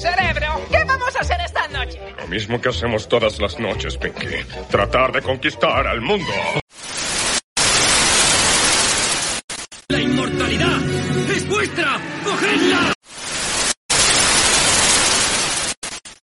Cerebro, ¿qué vamos a hacer esta noche? Lo mismo que hacemos todas las noches, Pinky. Tratar de conquistar al mundo. ¡La inmortalidad es vuestra! ¡Cogedla!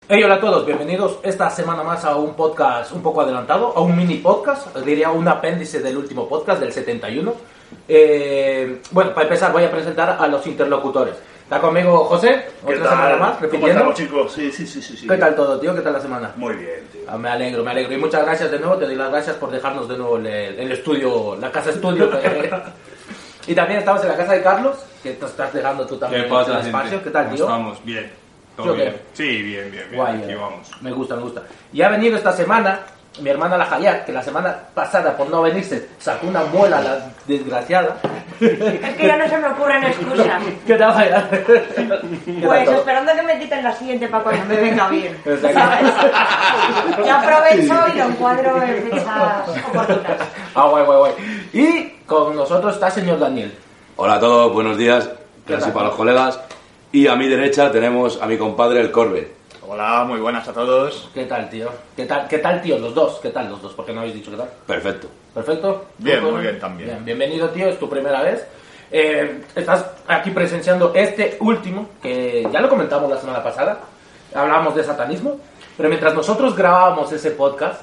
Hey, hola a todos, bienvenidos esta semana más a un podcast un poco adelantado, a un mini podcast, diría un apéndice del último podcast, del 71. Eh, bueno, para empezar voy a presentar a los interlocutores. Está conmigo José, ¿Qué otra semana tal? más, ¿Cómo repitiendo. estamos, chicos? Sí, sí, sí, sí. sí. ¿Qué tal todo, tío? ¿Qué tal la semana? Muy bien, tío. Ah, me alegro, me alegro. Y muchas gracias de nuevo, te doy las gracias por dejarnos de nuevo el, el estudio, la casa estudio. y también estamos en la casa de Carlos, que te estás dejando tú ¿Qué también pasa, el gente? espacio. ¿Qué tal, ¿Cómo tío? Estamos bien. ¿Sí o ¿Todo qué? bien? Sí, bien, bien, bien. Guay, Aquí eh. vamos. Me gusta, me gusta. Y ha venido esta semana mi hermana la Hayat, que la semana pasada por no venirse sacó una muela la desgraciada. Es que ya no se me ocurren excusas. ¿Qué tal, Hayat? ¿Qué Pues esperando que me quiten la siguiente para cuando me venga bien. Ya aprovecho y lo encuadro en fechas oportunas. Ah, guay, guay, guay. Y con nosotros está el señor Daniel. Hola a todos, buenos días. ¿Qué Gracias para los colegas. Y a mi derecha tenemos a mi compadre el Corbe. Hola, muy buenas a todos. ¿Qué tal, tío? ¿Qué tal, qué tal tío? Los dos. ¿Qué tal los dos? ¿Por qué no habéis dicho qué tal? Perfecto. ¿Perfecto? Bien, ¿Tú, muy bien también. bienvenido, tío. Es tu primera vez. Eh, estás aquí presenciando este último, que ya lo comentamos la semana pasada. Hablábamos de satanismo. Pero mientras nosotros grabábamos ese podcast,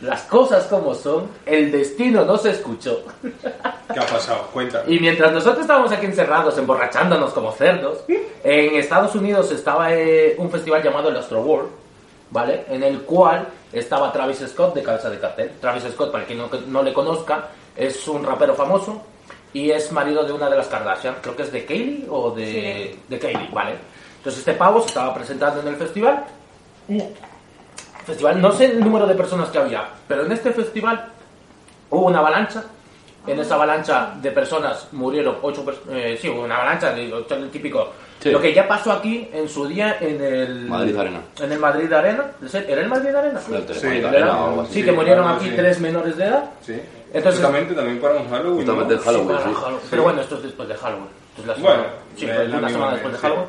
las cosas como son, el destino no se escuchó. ¿Qué ha pasado? Cuéntame. Y mientras nosotros estábamos aquí encerrados, emborrachándonos como cerdos, en Estados Unidos estaba eh, un festival llamado el Astro World, ¿vale? En el cual estaba Travis Scott de cabeza de cartel. Travis Scott, para quien no, no le conozca, es un rapero famoso y es marido de una de las Kardashian, creo que es de Kaylee o de, de Kaylee, ¿vale? Entonces este pavo se estaba presentando en el festival. Festival, no sé el número de personas que había, pero en este festival hubo una avalancha. En esa avalancha de personas murieron ocho personas. sí, hubo una avalancha, de, el típico. Sí. Lo que ya pasó aquí en su día en el. Madrid Arena. En el Madrid Arena. ¿Era el Madrid Arena? Telefónica Sí, Arena. Sí, que murieron aquí tres menores de edad. Sí. Entonces- Justamente también para un Halloween. Justamente ¿no? el Halloween, Para sí. Halloween. Pero bueno, esto es después de Halloween. La Bueno, semana- sí, la- una semana después de sí. Halloween.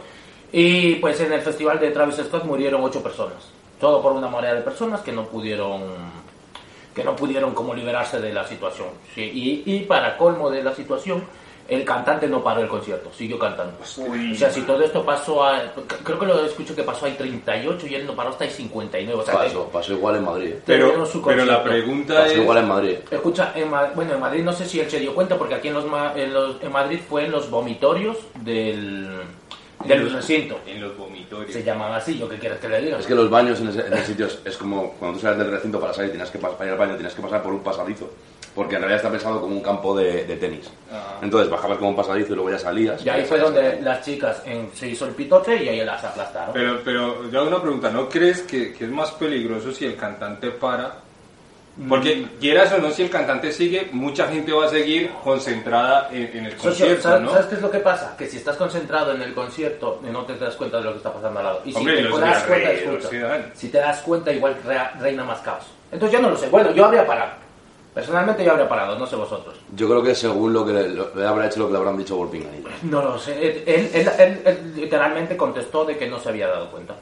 Y pues en el festival de Travis Scott murieron ocho personas. Todo por una marea de personas que no pudieron que no pudieron como liberarse de la situación. Sí, y, y para colmo de la situación, el cantante no paró el concierto, siguió cantando. Uy. O sea, si todo esto pasó a... Creo que lo escucho que pasó a 38 y él no paró hasta ahí 59. O sea, Pasó, pasó igual en Madrid. Pero, su pero la pregunta Pasó es... igual en Madrid. Escucha, en, Ma- bueno, en Madrid no sé si él se dio cuenta, porque aquí en, los, ma- en, los- en Madrid fue en los vomitorios del, del recinto. En los vomitorios. Se llaman así, ¿yo qué quieres que le diga? Es que los baños en ese, en ese sitio es, como cuando tú sales del recinto para salir, tienes que pas- para ir al baño tienes que pasar por un pasadizo. Porque en realidad está pensado como un campo de, de tenis. Entonces bajabas como un pasadizo y luego ya salías. Y ahí fue donde las chicas en- se hizo el pitote y ahí las aplastaron. Pero, pero yo hago una pregunta. ¿No crees que, que es más peligroso si el cantante para? Porque quieras o no, si el cantante sigue, mucha gente va a seguir concentrada en, en el Socio, concierto, ¿sabes, ¿no? ¿sabes qué es lo que pasa? Que si estás concentrado en el concierto, no te das cuenta de lo que está pasando al lado. Y si Hombre, te das cuenta, escucha, si te das cuenta, igual reina más caos. Entonces yo no lo sé. Bueno, yo habría parado. Personalmente yo habría parado, no sé vosotros. Yo creo que según lo que le, lo- le habrá hecho lo que le habrán dicho por. No lo sé. Él, él- él- él- él literalmente contestó de que no se había dado cuenta.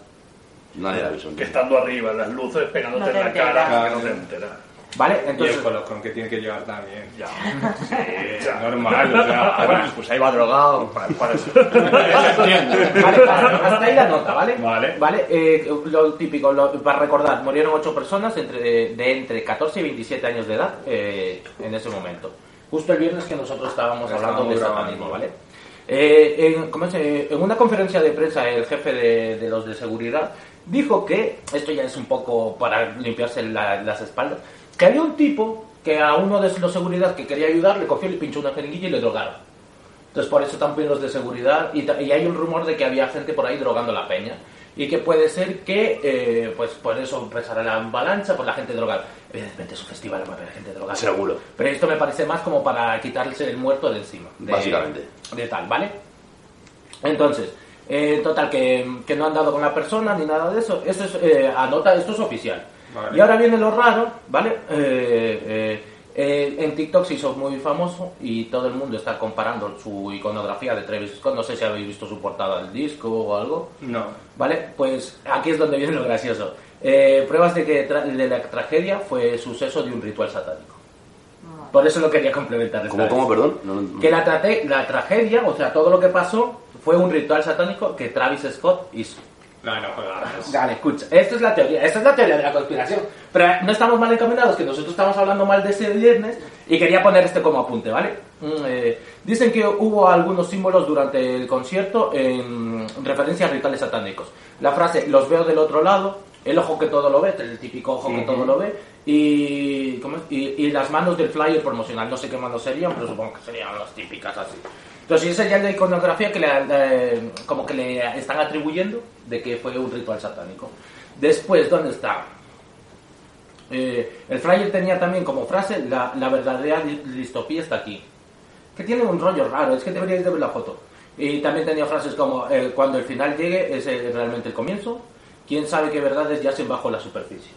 Nadie la avisó. Que estando arriba, las luces pegándote No en la cara, que no te enteras. ¿Vale? Y Entonces, el colocón que tiene que llevar también. Ya. Sí, normal, o sea, Ah, bueno, pues ahí va drogado. Para, para eso. vale, vale, hasta ahí la nota, ¿vale? Vale. Vale, eh, lo típico, lo- para recordar, murieron ocho personas entre, de entre 14 y 27 años de edad eh, en ese momento. Justo el viernes que nosotros estábamos hablando de satanismo, grabando. ¿vale? Eh, en, ¿cómo se- en una conferencia de prensa, el jefe de, de los de seguridad dijo que, esto ya es un poco para limpiarse la- las espaldas, que había un tipo que a uno de los seguridad que quería ayudar le cogió, le pinchó una jeringuilla y le drogaron. Entonces por eso también los de seguridad y, y hay un rumor de que había gente por ahí drogando la peña y que puede ser que eh, pues por eso empezará la avalancha por la gente drogada. Evidentemente es un festival, va a haber gente drogada. Seguro. Pero esto me parece más como para quitarse el muerto de encima. de- Básicamente. De tal, ¿vale? Entonces, eh, total, que, que no han dado con la persona ni nada de eso. Eso es, eh, anota, esto es oficial. Vale. Y ahora viene lo raro, ¿vale? Eh, eh, eh, en TikTok se hizo muy famoso y todo el mundo está comparando su iconografía de Travis Scott. No sé si habéis visto su portada del disco o algo. No. ¿Vale? Pues aquí es donde viene lo gracioso. Eh, pruebas de que de la tragedia fue suceso de un ritual satánico. Por eso lo quería complementar. ¿Cómo, cómo, perdón? No, no- Que la tragedia, o sea, todo lo que pasó, fue un ritual satánico que Travis Scott hizo. No, no jodas. Vale, escucha, esta es la teoría, esta es la teoría de la conspiración. Pero no estamos mal encaminados, que nosotros estamos hablando mal de ese viernes y quería poner este como apunte, ¿vale? Mm, eh, dicen que hubo algunos símbolos durante el concierto en referencia a rituales satánicos. La frase, los veo del otro lado, el ojo que todo lo ve, el típico ojo que todo lo ve, y, ¿cómo es? y, y las manos del flyer promocional, no sé qué manos serían, pero supongo que serían las típicas así. Entonces esa ya es la iconografía que le, como que le están atribuyendo de que fue un ritual satánico. Después, ¿dónde está? Eh, el flyer tenía también como frase, la, la verdadera di- distopía está aquí. Que tiene un rollo raro, es que deberíais de ver la foto. Y también tenía frases como, eh, cuando el final llegue es realmente el comienzo, quién sabe qué verdades yacen bajo la superficie.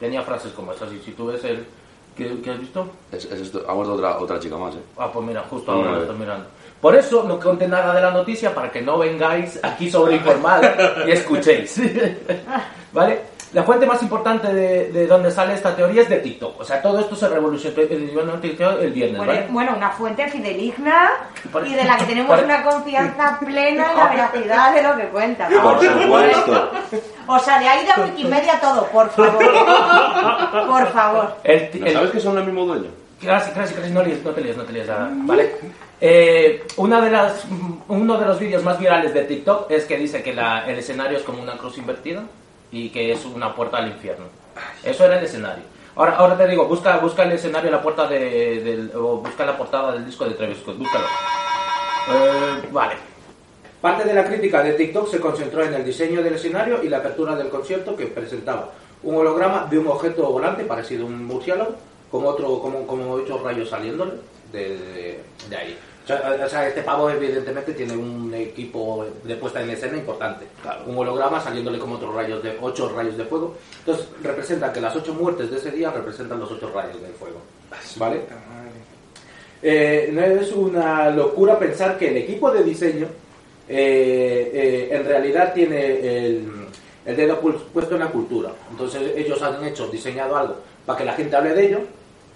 Tenía frases como esas, y si tú ves el... ¿Qué, qué has visto? Es, es esto. Ha muerto otra, otra chica más, ¿eh? Ah, pues mira, justo ahora lo estoy mirando. Por eso no conté nada de la noticia para que no vengáis aquí sobreinformados y escuchéis. ¿Vale? La fuente más importante de, de donde sale esta teoría es de TikTok. O sea, todo esto se revolucionó en TikTok el viernes, Bueno, ¿vale? bueno, una fuente fideligna Por- y de la que tenemos por- una confianza plena en la veracidad de lo que cuenta. Por Vamos. supuesto. O sea, de ahí de Wikimedia todo, por favor. Por favor. El, ti- ¿No el- sabes que son el mismo dueño? Casi, casi, casi, no, líes, no te líes, no te líes, nada, ¿vale? Eh, una de las, uno de los vídeos más virales de TikTok es que dice que la- el escenario es como una cruz invertida y que es una puerta al infierno. Eso era el escenario. Ahora, ahora te digo, busca, busca el escenario, la puerta de, del, o busca la portada del disco de Travis Scott, búscalo. Eh, vale. Parte de la crítica de TikTok se concentró en el diseño del escenario y la apertura del concierto que presentaba un holograma de un objeto volante parecido a un murciélago con otro, como, como ocho rayos saliéndole de, de- de ahí. O sea, este pavo evidentemente tiene un equipo de puesta en escena importante. Un holograma saliéndole como otros rayos de ocho rayos de fuego. Entonces representa que las ocho muertes de ese día representan los ocho rayos del fuego. ¿Vale? Eh, no es una locura pensar que el equipo de diseño eh, eh, en realidad tiene el, el dedo pu- puesto en la cultura. Entonces ellos han hecho, diseñado algo para que la gente hable de ello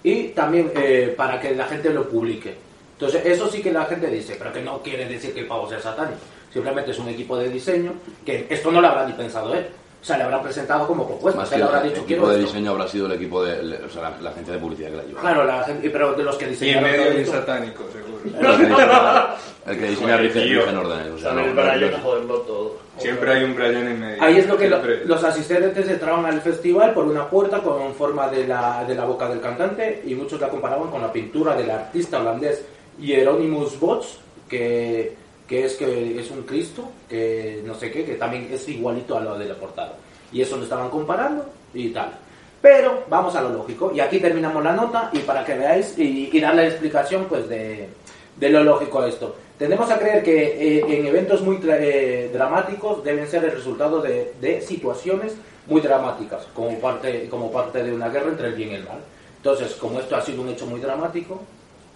y también eh, para que la gente lo publique. Entonces eso sí que la gente dice, pero que no quiere decir que el pavo sea satánico. Simplemente es un equipo de diseño que esto no lo habrá ni pensado él. O sea, le habrán presentado como propuesta. Más se que le habrá el dicho, equipo de esto". diseño habrá sido el equipo de. le- O sea, la, la agencia de publicidad que la lleva. Claro, la gente, pero de los que Y en diseñaron medio de satánico, seguro. El que diseña, el que diseña Joder, rige, tío. rige en órdenes. O sea, no, el Brian no- joderlo todo. Siempre hay un Brian en medio. Ahí es lo que lo- los asistentes entraban al festival por una puerta con forma de la, de la boca del cantante y muchos la comparaban con la pintura del artista holandés Hieronymus Bosch, que, que es que es un Cristo, que no sé qué, que también es igualito a lo de la portada. Y eso lo estaban comparando y tal. Pero vamos a lo lógico, y aquí terminamos la nota y para que veáis y, y darle explicación pues de, de lo lógico a esto. Tendemos a creer que eh, en eventos muy eh, dramáticos deben ser el resultado de, de situaciones muy dramáticas, como parte, como parte de una guerra entre el bien y el mal. Entonces, como esto ha sido un hecho muy dramático,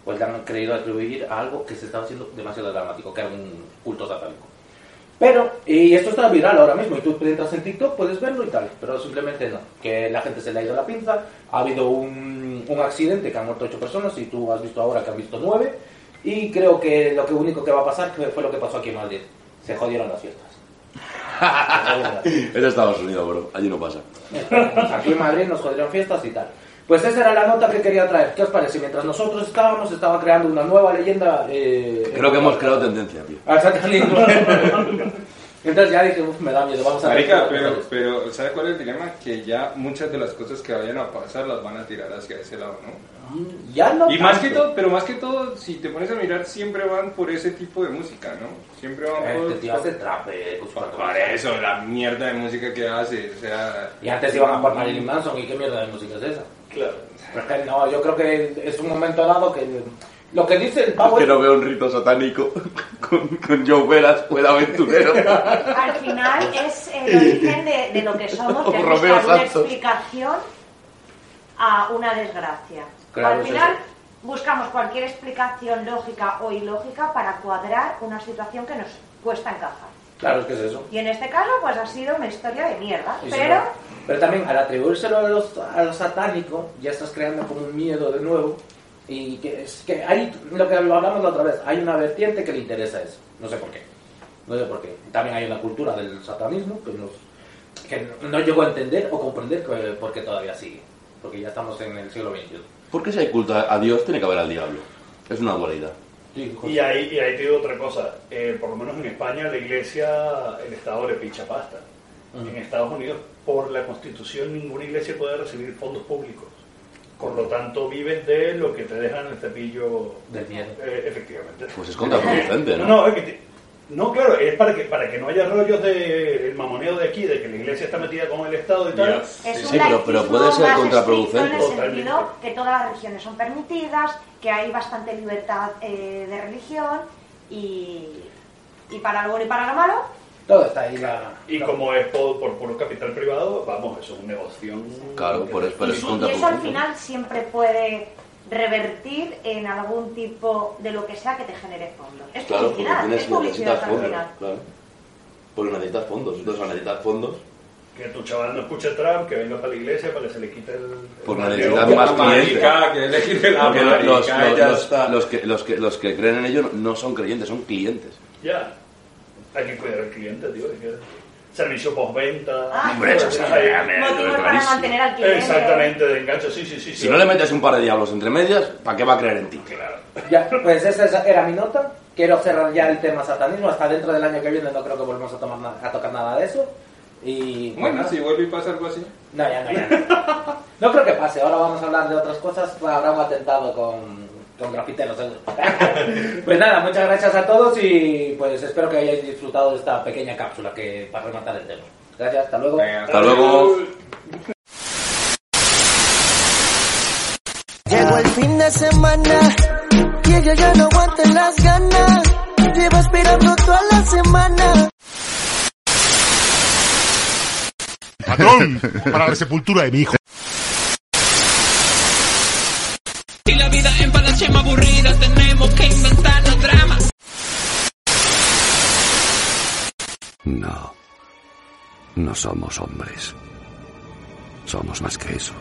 pues le han creído atribuir a algo que se estaba haciendo demasiado dramático, que era un culto satánico. Pero, y esto está viral ahora mismo, y tú entras en TikTok, puedes verlo y tal, pero simplemente no, que la gente se le ha ido la pinza, ha habido un, un accidente que han muerto ocho personas, y tú has visto ahora que han visto nueve, y creo que lo que único que va a pasar fue lo que pasó aquí en Madrid, se jodieron las fiestas. Es Estados Unidos, bro. Allí no pasa. Aquí en Madrid nos jodieron fiestas y tal. Pues esa era la nota que quería traer. ¿Qué os parece? Mientras nosotros estábamos, estaba creando una nueva leyenda. Eh, Creo que hemos creado tendencia, tío. Ah. Entonces ya dije, "Uf, me da miedo, vamos a ver. Marica, pero, cosas". pero ¿sabes cuál es el dilema? Que ya muchas de las cosas que vayan a pasar las van a tirar hacia ese lado, ¿no? Ya no Y más que tanto. todo, pero más que todo, si te pones a mirar, siempre van por ese tipo de música, ¿no? Siempre van por... Este tío hace trap, eh, con su por, patrón. por eso, la mierda de música que hace, o sea... Y antes iban a por Marilyn Manson, ¿y qué mierda de música es esa? Claro. Que no, yo creo que es un momento dado que... Lo que dice el pavo que es- no veo un rito satánico con, con Joe Velas, fuera aventurero. Al final es el origen de, de lo que somos, que es Romeo buscar una explicación a una desgracia. Claro, Al es final, buscamos cualquier explicación lógica o ilógica para cuadrar una situación que nos cuesta encajar. Claro, es que es eso. Y en este caso, pues ha sido una historia de mierda. Si Pero pero también al atribuírselo a, los, a lo satánico, ya estás creando como un miedo de nuevo. Y que es que hay, lo que hablamos la otra vez, hay una vertiente que le interesa eso. No sé por qué. No sé por qué. También hay una cultura del satanismo que, nos, que no llego a entender o comprender por qué todavía sigue. Porque ya estamos en el siglo XXI. ¿Por qué si hay culto a Dios tiene que haber al diablo? Es una dualidad. Sí. Y ahí, y ahí te digo otra cosa, eh, por lo menos en España la iglesia, el Estado le picha pasta. En Estados Unidos, por la constitución, ninguna iglesia puede recibir fondos públicos. Por lo tanto, vives de lo que te dejan el cepillo. Del miedo. Eh, efectivamente. Pues es contraproducente, No, ¿no? no, es que te- no, claro, es para que, para que no haya rollos de el mamoneo de aquí, de que la iglesia está metida con el Estado y tal. es Sí, pero- pero puede ser contraproducente. En el Totalmente. sentido que todas las religiones son permitidas, que hay bastante libertad eh, de religión y, y para lo bueno y para lo malo, Todo está ahí. La, Y como es por, por puro capital privado, vamos, eso es un negocio. Claro, por eso, pero y, es sí, y eso al final siempre puede revertir en algún tipo de lo que sea que te genere fondos. Es Claro, porque publicidad, tienes, es publicidad necesitas al fondos. final. Claro. Porque necesitas fondos. Entonces, fondos, Que tu chaval no escuche trap, que venga para la iglesia para que se le quite el. El necesitas más clientes. que la marica, los, los- ya los- está. los que, los, que, los que creen en ello no son creyentes, son clientes. Ya. Hay que cuidar al cliente, tío. hay que- Servicio postventa. Ah, Hombre, eso bien, Motivos para clarísimo. mantener al cliente. Exactamente, de enganche, sí, sí, sí. Si sí. no le metes un par de diablos entre medias, ¿para qué va a creer en ti? Claro. Ya, pues esa es- era mi nota. Quiero cerrar ya el tema satanismo. Hasta dentro del año que viene no creo que volvamos a, tomar na- a tocar nada de eso. Y Bueno, nada. si vuelve y pasa algo así. No, ya no, ya no. No creo que pase. Ahora vamos a hablar de otras cosas. Habrá un atentado con, con grafiteros, seguro. pues nada, muchas gracias a todos y pues espero que hayáis disfrutado de esta pequeña cápsula que para rematar el tema. Gracias, hasta luego. Venga, Hasta luego. Llegó el fin de semana y ella ya no aguanta las ganas. Lleva esperando toda la semana. Patrón, para la sepultura de mi hijo. No. No somos hombres. Somos más que eso.